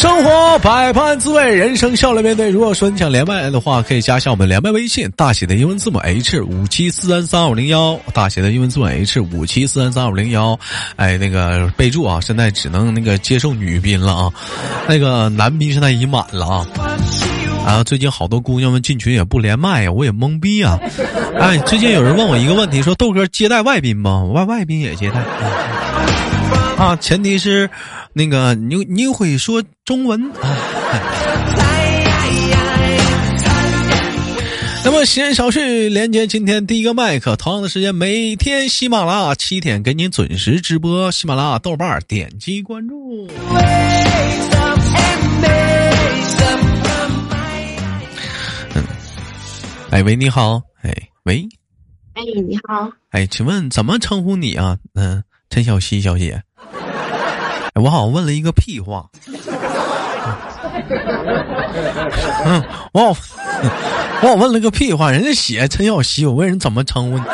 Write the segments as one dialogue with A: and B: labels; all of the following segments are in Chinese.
A: 生活百般滋味，人生笑来面对。如果说你想连麦的话，可以加一下我们连麦微信，大写的英文字母 H 五七四三三五零幺，大写的英文字母 H 五七四三三五零幺。哎，那个备注啊，现在只能那个接受女宾了啊，那个男宾现在已满了啊。啊，最近好多姑娘们进群也不连麦呀，我也懵逼啊。哎，最近有人问我一个问题，说豆哥接待外宾吗？外外宾也接待。啊，前提是。那个，你你会说中文啊？那么，闲言少叙，连接今天第一个麦克。同样的时间，每天喜马拉雅七点给您准时直播。喜马拉雅、豆瓣点击关注。嗯，哎喂，你好，哎喂，
B: 哎你好，
A: 哎，请问怎么称呼你啊？嗯，陈小希小姐。我好像问了一个屁话。嗯，我好，我好问了个屁话。人家写陈小希，我问人怎么称呼你。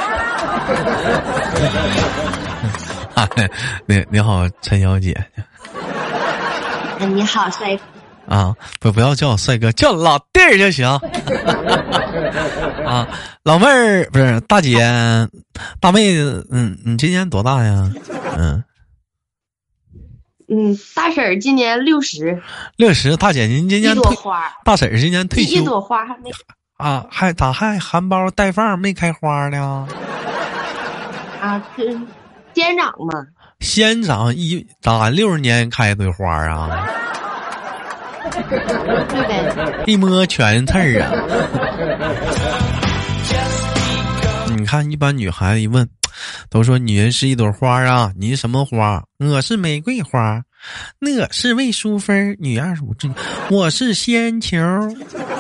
A: 你你好，陈小姐。
B: 你好，帅哥。
A: 啊，不不要叫我帅哥，叫老弟儿就行。啊，老妹儿不是大姐，大妹子，嗯，你今年多大呀？嗯。
B: 嗯，大婶儿今年六十，
A: 六十。大姐，您今年一朵花？大婶儿今年退休。
B: 一朵花还没
A: 啊？还咋还含苞待放没开花呢？
B: 啊，是仙长嘛？
A: 仙长一咋六十年开一朵花啊？
B: 对呗。
A: 一摸全刺儿啊！你看，一般女孩子一问。都说女人是一朵花啊，你是什么花？我是玫瑰花，我是魏淑芬，女二十五这我是仙球，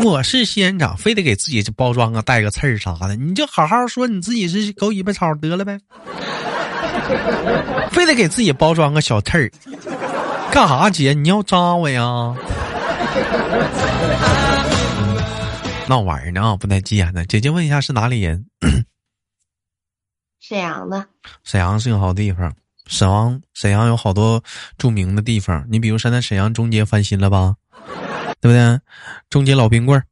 A: 我是仙长，非得给自己这包装啊，带个刺儿啥的，你就好好说你自己是狗尾巴草得了呗，非得给自己包装个小刺儿，干啥姐？你要扎我呀？闹玩呢啊，不带急眼的。姐姐问一下是哪里人？
B: 沈阳的，
A: 沈阳是个好地方。沈阳，沈阳有好多著名的地方。你比如现在沈阳中街翻新了吧，对不对？中街老冰棍儿，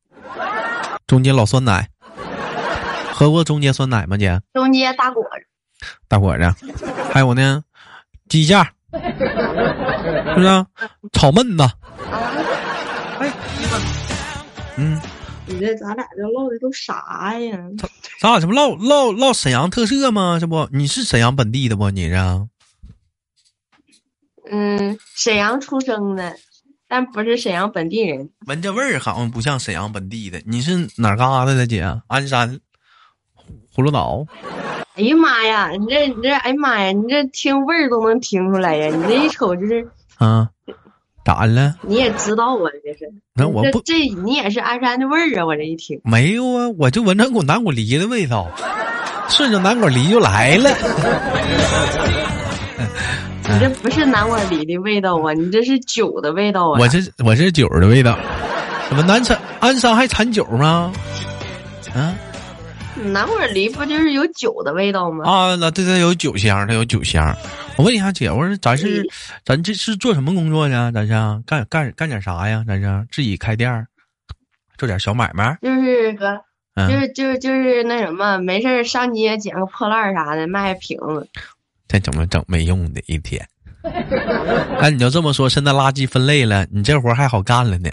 A: 中街老酸奶，喝过中街酸奶吗，姐？
B: 中街大果子，
A: 大果子，还有呢，鸡架，是不是？炒焖子，
B: 哎，嗯。你这咱俩这唠的都啥呀？
A: 咱俩这不唠唠唠沈阳特色吗？这不，你是沈阳本地的不？你是？
B: 嗯，沈阳出生的，但不是沈阳本地人。
A: 闻这味儿好像不像沈阳本地的。你是哪嘎达的姐？鞍山、葫芦岛。
B: 哎呀妈呀！你这你这哎呀妈呀！你这听味儿都能听出来呀！你这一瞅就是
A: 啊。咋了？
B: 你也知道啊，这是
A: 那我不
B: 这你也是鞍山的味儿啊！我这一听
A: 没有啊，我就闻着股南果梨的味道，顺着南果梨就来了。
B: 你这不是南果梨的味道啊，你这是酒的味道啊！
A: 我这我这酒的味道，怎么南山鞍山还产酒吗？啊？
B: 南果梨不就是有酒的味道吗？
A: 啊，那对对，有酒香，它有酒香。我问一下姐，我说咱是咱这是做什么工作呢？咱是干干干点啥呀？咱是自己开店，做点小买卖。
B: 就是哥，就是就是就是那什么，没事上街捡个破烂啥的卖瓶子。
A: 再怎么整没用的一天？那 你就这么说，现在垃圾分类了，你这活还好干了呢。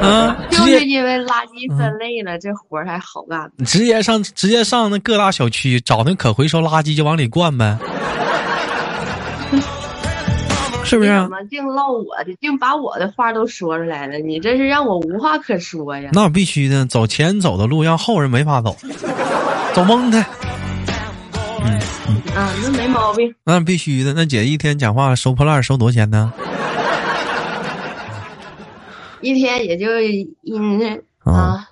A: 啊！
B: 就是因为垃圾分类了，这活儿还好干。
A: 直接上，直接上那各大小区找那可回收垃圾就往里灌呗，是不是？
B: 怎么净唠我的，净把我的话都说出来了？你这是让我无话可说呀？
A: 那必须的，走前走的路让后人没法走，走懵的。
B: 嗯啊，那没毛病。
A: 那必须的，那姐一天讲话收破烂收多少钱呢？
B: 一天也就一啊，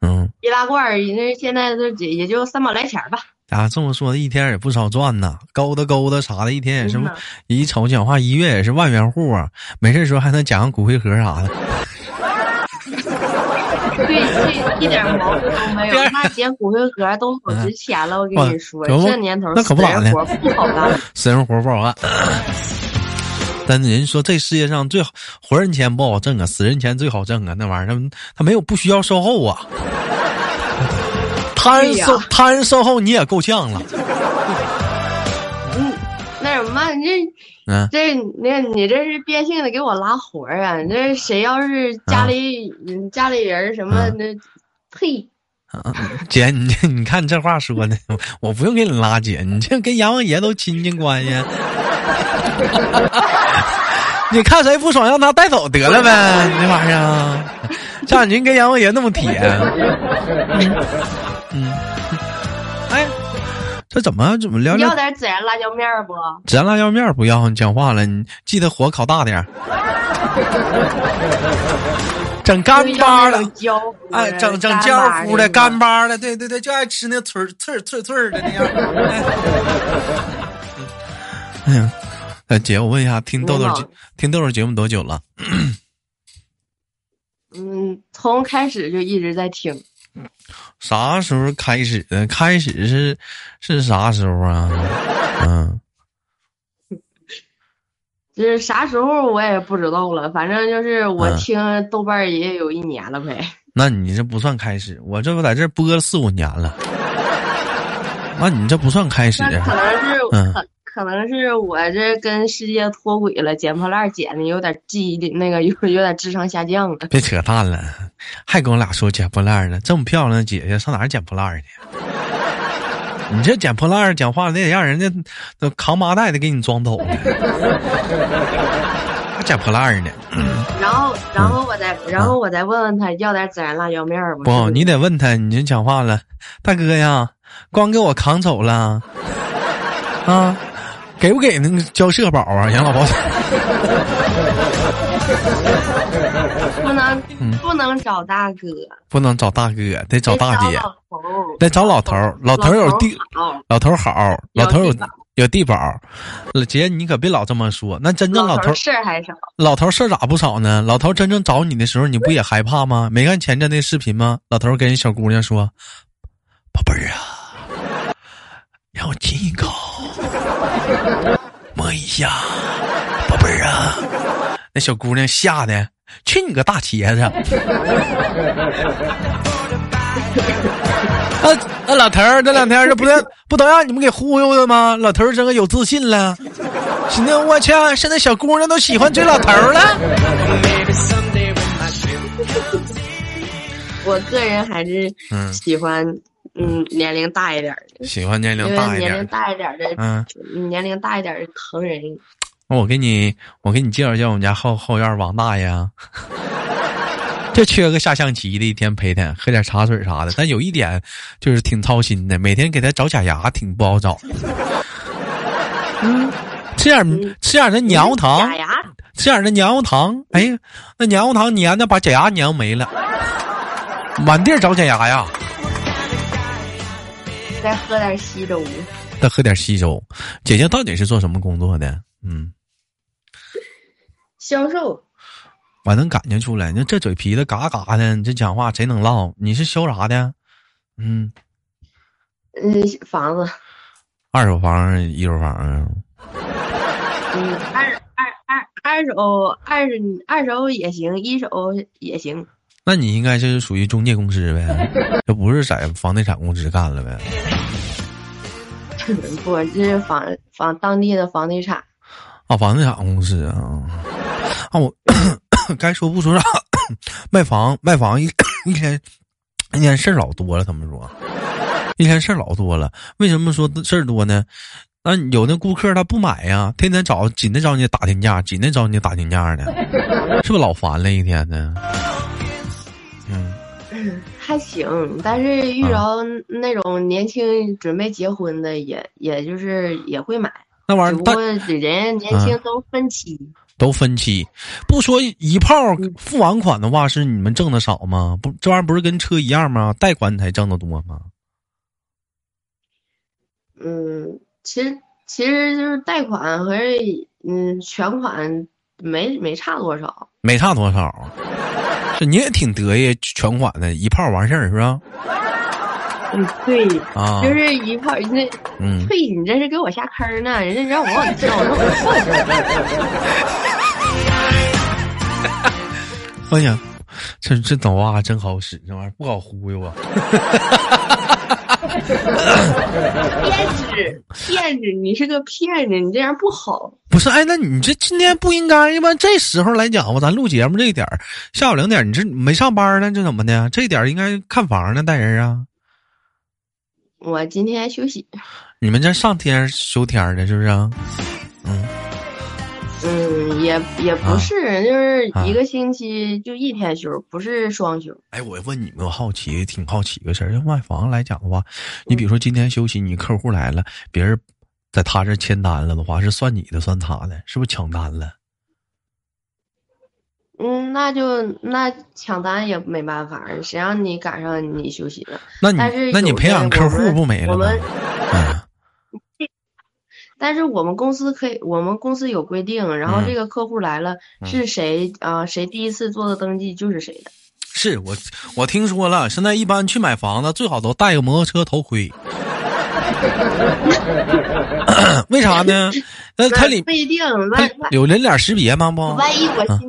B: 嗯，易拉罐儿，人家现在都也也就三百来钱吧。
A: 啊，这么说一天也不少赚呐，勾搭勾搭啥的，一天也是，一瞅讲话一月也是万元户啊。没事时候还能讲个骨灰盒啥的。
B: 对，这一点毛病都没有。那捡骨灰盒都好值钱了，我跟你说，这年头
A: 那可不咋的，
B: 活不好干，
A: 死人活不好干。但人说这世界上最好活人钱不好挣啊，死人钱最好挣啊，那玩意儿他他没有不需要售后啊。他人售他人售后你也够呛了。
B: 嗯，那什么，你这。嗯，这那，你这是变性的给我拉活儿啊？这谁要是家里家里人什么那，呸！
A: 姐，你这你看你这话说的，我不用给你拉姐，你这跟阎王爷都亲戚关系。你看谁不爽，让他带走得了呗，那玩意儿。像您跟阎王爷那么铁。嗯。哎。这怎么怎么聊聊？
B: 要点孜然辣椒面不？
A: 孜然辣椒面不要，你讲话了，你记得火烤大点。整干巴的，哎，整整焦乎的干巴的，对对对，就爱吃那脆脆脆脆的那样。哎呀，哎姐，我问一下，听豆豆听豆豆节目多久了？
B: 嗯，从开始就一直在听。
A: 啥时候开始的？开始是是啥时候啊？嗯，
B: 就是啥时候我也不知道了。反正就是我听豆瓣也有一年了呗。
A: 那你这不算开始，我这不在这播了四五年了。那你这不算开始。可
B: 能是嗯。可能是我这跟世界脱轨了，捡破烂捡的有点记忆力，那个有有点智商下降了。
A: 别扯淡了，还跟我俩说捡破烂呢？这么漂亮的姐姐上哪捡破烂去？你这捡破烂讲话，那得让人家那扛麻袋的给你装走。还捡破烂呢？
B: 然后，然后我再，然后我再问问他要点孜然辣椒面吧。
A: 不，你得问他，你就讲话了，大哥呀，光给我扛走了啊？给不给那个交社保啊？养老保险？
B: 不能，不能找大哥，
A: 不能找大哥，得找大姐，
B: 得
A: 找老头老头有地，老头好，老头有有地保。姐，你可别老这么说。那真正老头
B: 事儿还少，
A: 老头事儿咋不少呢？老头真正找你的时候，你不也害怕吗？没看前阵那视频吗？老头跟人小姑娘说：“宝贝儿啊，让我亲一口。”摸一下，宝贝儿啊！那小姑娘吓得，去你个大茄子！那那老头儿这两天这不是不都让你们给忽悠的吗？老头儿真个有自信了，现在我去，现在小姑娘都喜欢追老头儿了。
B: 我个人还是喜欢。嗯，年龄大一点的，
A: 喜欢年龄大一点，
B: 年龄大一点的，嗯，年龄大一点的疼人。
A: 那我给你，我给你介绍介绍我们家后后院王大爷，就缺个下象棋的，一天陪他喝点茶水啥的。但有一点就是挺操心的，每天给他找假牙挺不好找。嗯，吃点吃点那黏糊糖，吃点那黏糊糖。哎呀，那黏糊糖粘的把假牙粘没了，满地找假牙呀。
B: 再喝点稀粥，
A: 再喝点稀粥。姐姐到底是做什么工作的？嗯，
B: 销售。
A: 我能感觉出来，那这嘴皮子嘎嘎的，你这讲话贼能唠。你是销啥的？
B: 嗯，嗯，房子。
A: 二手房、一手房啊？
B: 嗯，二二二二手二二手也行，一手也行。
A: 那你应该就是属于中介公司呗，这不是在房地产公司干了呗？
B: 不，这是房房当地的房地产。
A: 啊，房地产公司啊！啊，我 该说不说啥？卖房卖房一一天一天事儿老多了，他们说一天事儿老多了。为什么说事儿多呢？那有那顾客他不买呀，天天找紧的找你打听价，紧的找你打听价呢，是不是老烦了？一天呢？
B: 还行，但是遇着那种年轻准备结婚的，也也就是也会买。
A: 那玩意儿，
B: 不过人年轻都分期，
A: 都分期。不说一炮付完款的话，是你们挣的少吗？不，这玩意儿不是跟车一样吗？贷款才挣的多吗？
B: 嗯，其实其实就是贷款和嗯全款没没差多少，
A: 没差多少。这你也挺得意，全款的一炮完事儿是吧？
B: 嗯，对，啊，就是一炮，那，嗯，呸，你这是给我下坑呢？人家让我往里跳，我
A: 我哎呀，这这脑瓜真好使，这玩意儿不好忽悠啊！
B: 骗子，骗子，你是个骗子，你这样不好。
A: 不是，哎，那你这今天不应该吗？这时候来讲吧，咱录节目这点儿，下午两点，你这没上班呢？这怎么的？这点儿应该看房呢，带人啊。
B: 我今天休息。
A: 你们这上天休天的，是不是？
B: 嗯。嗯，也也不是，就是一个星期就一天休，不是双休。
A: 哎，我问你们，我好奇，挺好奇个事儿。要卖房来讲的话，你比如说今天休息，你客户来了，别人在他这签单了的话，是算你的，算他的，是不是抢单了？
B: 嗯，那就那抢单也没办法，谁让你赶上你休息了？
A: 那你那你培养客户不没了吗？
B: 但是我们公司可以，我们公司有规定，然后这个客户来了，是谁啊？谁第一次做的登记就是谁的。
A: 是我我听说了，现在一般去买房子最好都带个摩托车头盔。为啥呢？那它里
B: 不一定，
A: 有人脸识别吗？不，
B: 万一我。啊，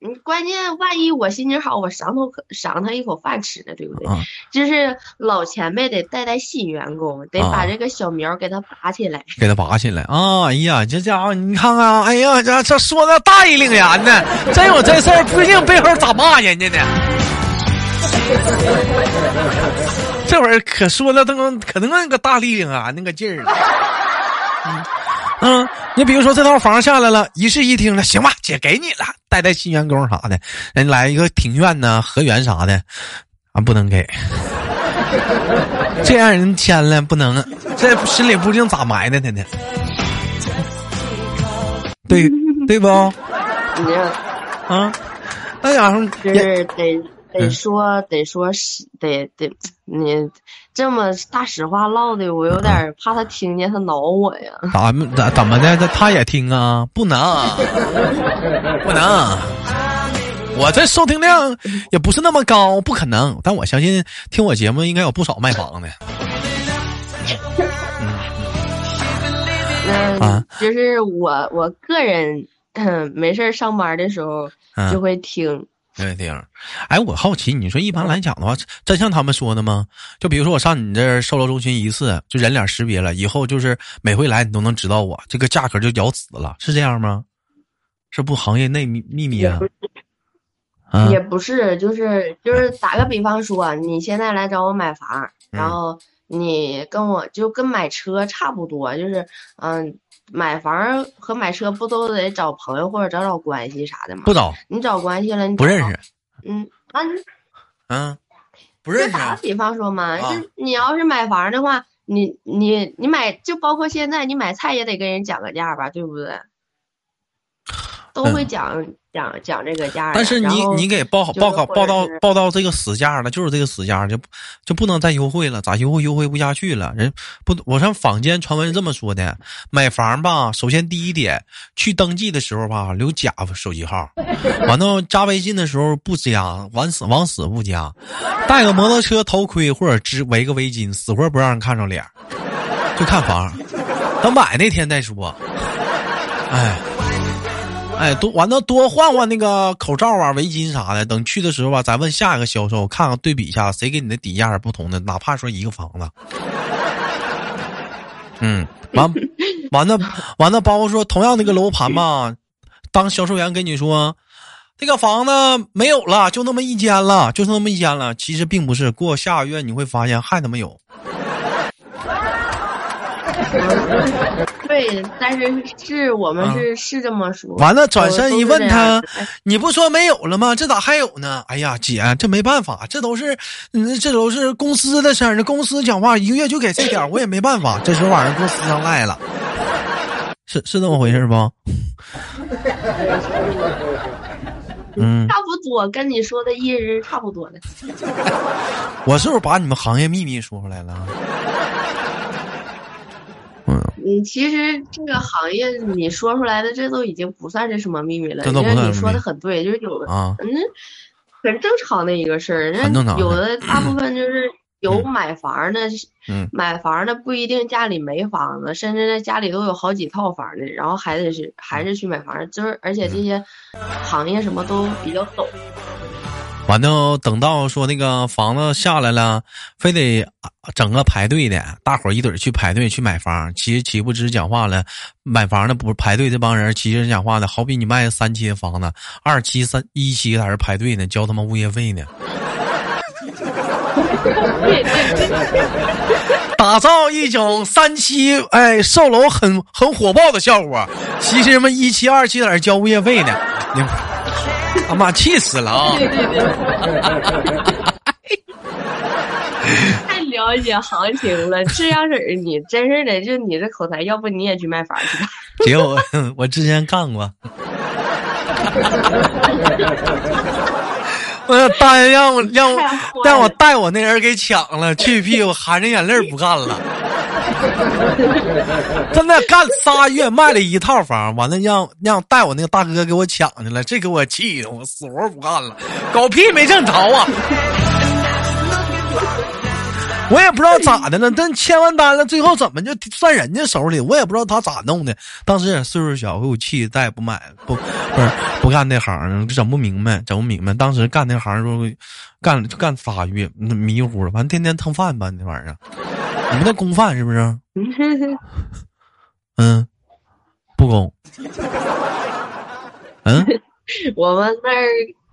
B: 你关键万一我心情好，我赏他赏他一口饭吃呢，对不对？就是老前辈得带带新员工，得把这个小苗给他拔起来，
A: 给他拔起来啊！哎呀，这家伙你看看，哎呀，这这说的大义凛然呢，真有这事儿，不定背后咋骂人家呢？这会儿可说了都可能那个大力凛然那个劲儿了。嗯，你比如说这套房下来了，一室一厅了，行吧，姐给你了，带带新员工啥的，人来一个庭院呢，河源啥的，俺不能给，这让人签了不能，这心里不定咋埋汰他呢？对 对不？啊，那家伙
B: 就是得。得说得说是得得，你这么大实话唠的，我有点怕他听见他挠我呀。
A: 咋咋怎么的？他他也听啊？不能，不能。我这收听量也不是那么高，不可能。但我相信听我节目应该有不少卖房的。
B: 嗯，啊，就是我我个人没事上班的时候就会听。
A: 对对，哎，我好奇，你说一般来讲的话，真像他们说的吗？就比如说我上你这售楼中心一次，就人脸识别了，以后就是每回来你都能知道我这个价格就咬死了，是这样吗？是不行业内秘秘密啊？
B: 也不是，就是就是打个比方说，你现在来找我买房，然后你跟我就跟买车差不多，就是嗯。买房和买车不都得找朋友或者找找关系啥的吗？
A: 不找，
B: 你找关系了，你
A: 不认识。
B: 嗯，那你，
A: 嗯，不认识。
B: 打个比方说嘛，就你要是买房的话，你你你买，就包括现在你买菜也得跟人讲个价吧，对不对？都会讲讲讲这个价，
A: 但是你你给报好报告报到报到这个死价了，就是这个死价，就就不能再优惠了，咋优惠优惠不下去了？人不，我上坊间传闻是这么说的：买房吧，首先第一点，去登记的时候吧，留假手机号，完了加微信的时候不加，往死往死不加，戴个摩托车头盔或者织围个围巾，死活不让人看着脸，就看房，等买那天再说。哎。哎，多完了，多换换那个口罩啊、围巾啥的。等去的时候吧，咱问下一个销售，看看对比一下，谁给你的底价是不同的，哪怕说一个房子。嗯，完，完了，完了，包括说同样那个楼盘嘛，当销售员跟你说，这个房子没有了，就那么一间了，就那么一间了。其实并不是，过下个月你会发现还他妈有。
B: 对，但是是我们是是这么说。
A: 完了，转身一问他，你不说没有了吗？这咋还有呢？哎呀，姐，这没办法，这都是，嗯，这都是公司的事儿。这公司讲话一个月就给这点我也没办法。这时候晚上公司上赖了，是是这么回事不？嗯，
B: 差不多，跟你说的意思差不多的。
A: 我是不是把你们行业秘密说出来了？
B: 嗯，其实这个行业你说出来的，这都已经不算是什么秘密了。
A: 这都不算
B: 你说的很对，就是有
A: 的啊，
B: 嗯，很正常的一个事儿。
A: 很正常。
B: 有的 大部分就是有买房的，
A: 嗯，
B: 买房的不一定家里没房子，甚至在家里都有好几套房的，然后还得是还是去买房，就是而且这些行业什么都比较陡。
A: 完了，等到说那个房子下来了，非得整个排队的，大伙儿一堆去排队去买房。其实岂不知讲话了，买房的不是排队这帮人，其实讲话的好比你卖三期的房子，二期、三一期在这排队呢，交他妈物业费呢。打造一种三期哎售楼很很火爆的效果，其实什么一期、二期在这交物业费呢。他妈气死了啊！
B: 太了解行情了，这样式儿你真是的，就你这口才，要不你也去卖房去吧？
A: 姐，我我之前干过。我大爷让我让我让我带我那人给抢了，去屁股含着眼泪不干了。真的干仨月卖了一套房，完了让让带我那个大哥给我抢去了，这给我气的，我死活不干了，狗屁没挣着啊！我也不知道咋的了，但签完单了，最后怎么就算人家手里？我也不知道他咋弄的。当时也岁数小，给我气的，再也不买了，不不是不干那行，整不明白，整不明白。当时干那行时候，干就干仨月，迷糊了，完天天蹭饭吧那玩意儿。你们那公饭是不是？嗯，不公。嗯，
B: 我们那儿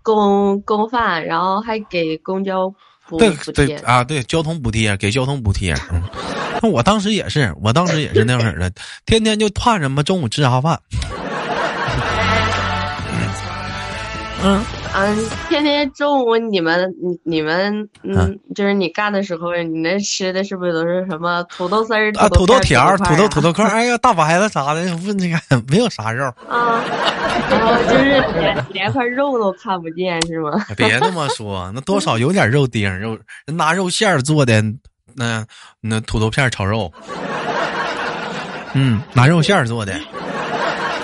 B: 公公饭，然后还给公交补。
A: 对对啊，对交通补贴给交通补贴。嗯，那我当时也是，我当时也是那样式的，天天就盼什么中午吃啥饭。
B: 嗯嗯，天天中午你们你你们嗯，就是你干的时候，你那吃的是不是都是什么土豆丝儿啊、
A: 土豆
B: 条、
A: 土豆土豆块？哎呀，大白子啥的，不那个没有啥肉
B: 啊，然后就是连连块肉都看不见是吗？
A: 别那么说，那多少有点肉丁肉，拿肉馅儿做的那那土豆片炒肉，嗯，拿肉馅儿做的。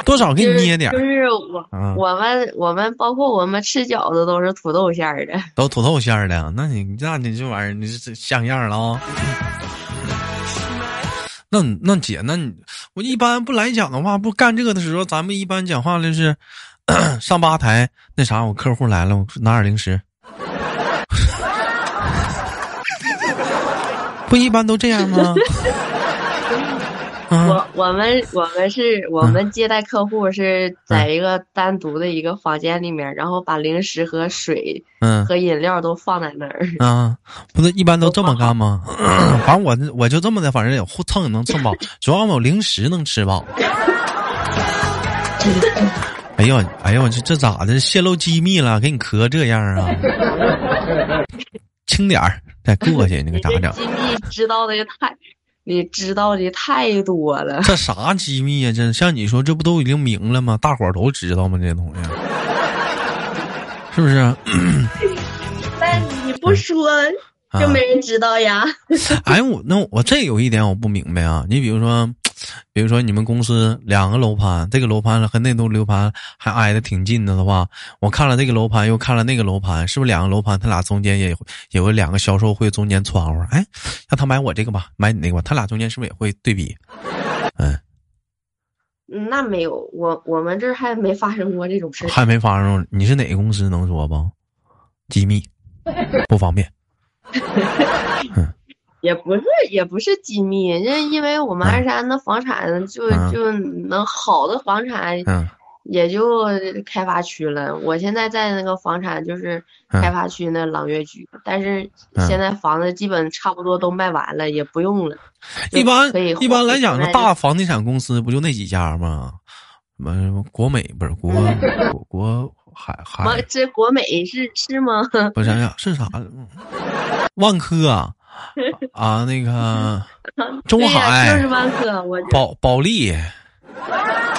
A: 多少给你捏点
B: 就是我，我们我们包括我们吃饺子都是土豆馅儿的，
A: 都土豆馅儿的。那你那你这玩意儿你是像样了啊？那那姐，那你我一般不来讲的话，不干这个的时候，咱们一般讲话就是 上吧台那啥，我客户来了，我拿点零食，不一般都这样吗？
B: 我我们我们是我们接待客户是在一个单独的一个房间里面，然后把零食和水
A: 嗯
B: 和饮料都放在那儿
A: 啊，不是一般都这么干吗？反正我我就这么的，反正也蹭也能蹭饱，主要我零食能吃饱。哎呦哎呦，这这咋的？泄露机密了？给你磕这样啊？轻点儿，再过去那个咋整？
B: 机密知道的也太。你知道的太多了，
A: 这啥机密呀？这像你说，这不都已经明了吗？大伙儿都知道吗？这东西，是不是？
B: 但你不说，就没人知道呀。
A: 哎，我那我这有一点我不明白啊。你比如说。比如说你们公司两个楼盘，这个楼盘和那栋楼盘还挨得挺近的的话，我看了这个楼盘，又看了那个楼盘，是不是两个楼盘他俩中间也有个两个销售会中间窗户？哎，让他买我这个吧，买你那个吧，他俩中间是不是也会对比？
B: 嗯，那没有，我我们这儿还没发生过这种事
A: 还没发生。你是哪个公司？能说不？机密，不方便。
B: 嗯。也不是，也不是机密，就因为我们鞍山的房产就就能好的房产，也就开发区了。我现在在那个房产就是开发区那朗悦居，但是现在房子基本差不多都卖完了，也不用了。
A: 一般一般来讲，大房地产公司不就那几家吗？什么国美不是国国 国海海？
B: 这国美是是吗？
A: 我想想是啥？万科啊。啊，那个 中海
B: 就是万科，我
A: 保保利，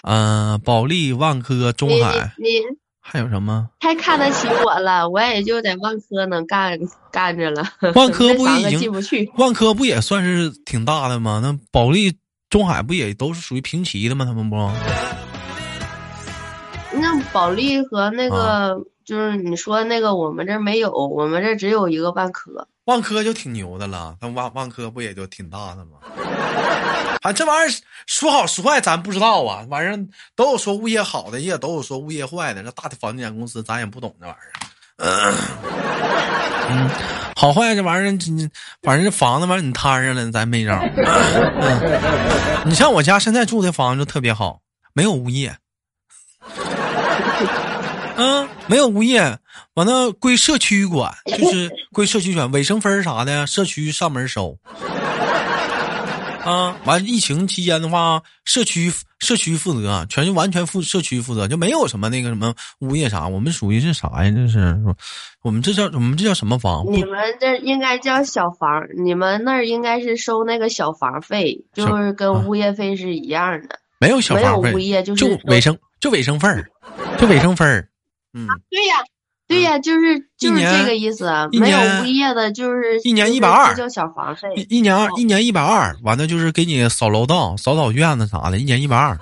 A: 嗯，保利、万科、中海，
B: 你
A: 还有什么？
B: 太看得起我了，我也就在万科能干干着了。
A: 万科不已经
B: 进不去？
A: 万科不也算是挺大的吗？那保利。中海不也都是属于平齐的吗？他们不？
B: 那保利和那个就是你说那个，我们这没有，我们这只有一个万科。
A: 万科就挺牛的了，那万万科不也就挺大的吗？啊，这玩意儿说好说坏咱不知道啊，反正都有说物业好的，也都有说物业坏的。这大的房地产公司咱也不懂这玩意儿。嗯，好坏这玩意儿，反正这房子玩意儿你摊上了，咱没招。你像我家现在住的房子特别好，没有物业。嗯，没有物业，完了归社区管，就是归社区管，卫生分啥的，社区上门收。啊，完疫情期间的话，社区社区负责，全就完全负社区负责，就没有什么那个什么物业啥，我们属于是啥呀？这是，我们这叫我们这叫什么房？
B: 你们这应该叫小房，你们那儿应该是收那个小房费，就是跟物业费是一样的。
A: 没有小房费，
B: 物业
A: 就是就卫生，就卫生费儿，就卫生费儿。嗯，
B: 对呀，对呀，就是就是这个意思。没有物业的，就是
A: 一年一百二，
B: 交小房费。
A: 一年二，一年一百二，完了就是给你扫楼道、扫扫院子啥的，一年一百二。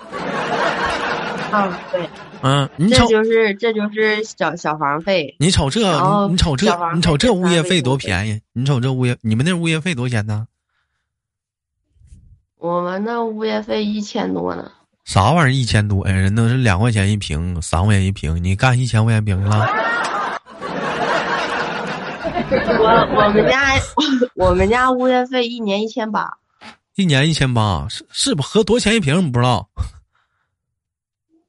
B: 嗯，对。
A: 嗯，你
B: 这就是这就是小小房费。
A: 你瞅这，你瞅这，你瞅这物业费多便宜！你瞅这物业，你们那物业费多少钱呢？
B: 我们那物业费一千多呢。
A: 啥玩意儿一千多呀？人都是两块钱一平，三块钱一平，你干一千块钱平了？
B: 我我们家我们家物业费一年一千八，
A: 一年一千八是是不合多少钱一平？你不知道？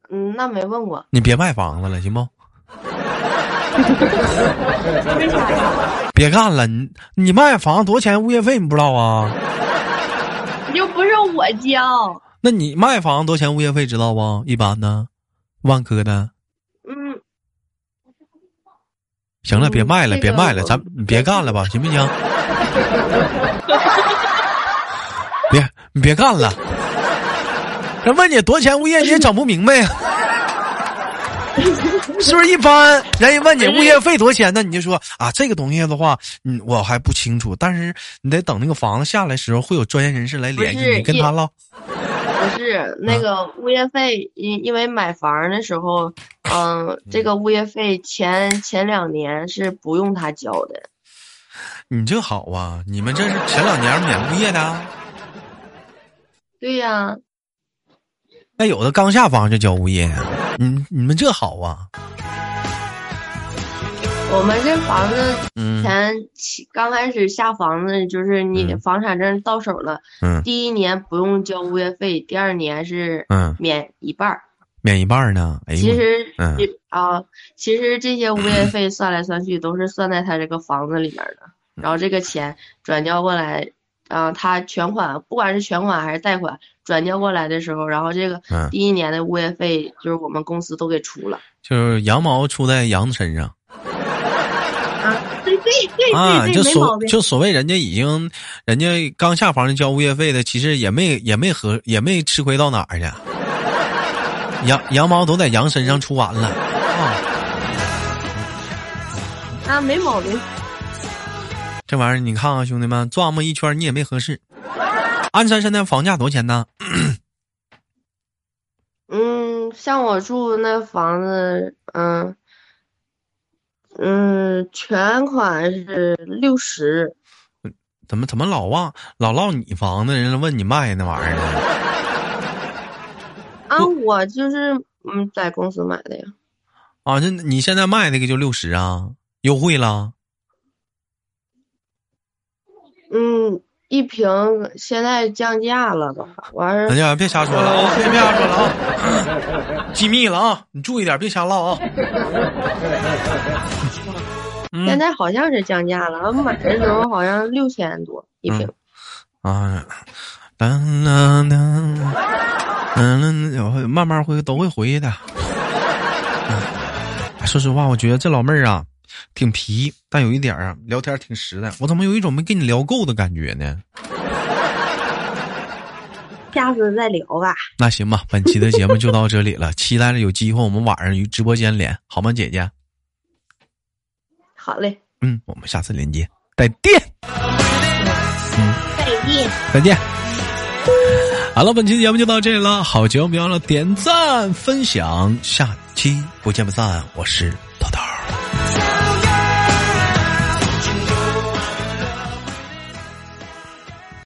B: 嗯，那没问过。
A: 你别卖房子了，行不？
B: 为啥呀？
A: 别干了，你你卖房子多少钱物业费？你不知道啊？
B: 又不是我交。
A: 那你卖房多少钱物业费知道不？一般呢，万科的。
B: 嗯。
A: 行了，别卖了，别卖了，咱别干了吧，行不行？别，你别干了。人问你多少钱物业，你也整不明白呀。是不是一般？人家问你物业费多少钱呢？你就说啊，这个东西的话，嗯，我还不清楚。但是你得等那个房子下来时候，会有专业人士来联系你，跟他唠。
B: 不是那个物业费，因因为买房的时候，嗯，这个物业费前前两年是不用他交的。
A: 你这好啊，你们这是前两年免物业的？
B: 对呀。
A: 那有的刚下房就交物业啊？你你们这好啊。
B: 我们这房子前刚开始下房子，就是你房产证到手了，嗯。第一年不用交物业费，第二年是嗯。免一半儿，
A: 免一半儿呢。
B: 其实嗯。啊，其实这些物业费算来算去都是算在他这个房子里面的，然后这个钱转交过来，啊，他全款不管是全款还是贷款转交过来的时候，然后这个第一年的物业费就是我们公司都给出了，
A: 就是羊毛出在羊身上。啊，就所就所谓人家已经，人家刚下房就交物业费的，其实也没也没合也没吃亏到哪儿去，羊羊毛都在羊身上出完了啊
B: 啊，没毛病。
A: 这玩意儿你看看，兄弟们转么一圈你也没合适。鞍山现在房价多少钱呢？
B: 嗯，像我住那房子，嗯。嗯，全款是六十。
A: 怎么怎么老忘老唠你房子？人家问你卖那玩意儿呢？
B: 啊，我就是嗯，在公司买的呀。
A: 啊，那你现在卖那个就六十啊？优惠了？
B: 嗯，一瓶现在降价了都。完事儿。
A: 哎呀，别瞎说了啊！别别瞎说了啊！机密了啊！你注意点，别瞎唠啊！
B: 现在好像是降价了，我买的时候好像六千多一瓶。
A: 啊，噔噔噔，嗯，慢慢会都会回去的。说实话，我觉得这老妹儿啊，挺皮，但有一点啊，聊天挺实在。我怎么有一种没跟你聊够的感觉呢？
B: 下次再聊吧。
A: 那行吧，本期的节目就到这里了，期待着有机会我们晚上与直播间连，好吗，姐姐？
B: 好嘞，
A: 嗯，我们下次连接，再见。
B: 嗯，再见，
A: 再见。好了，本期节目就到这里了。好节目别忘了点赞分享，下期不见不散。我是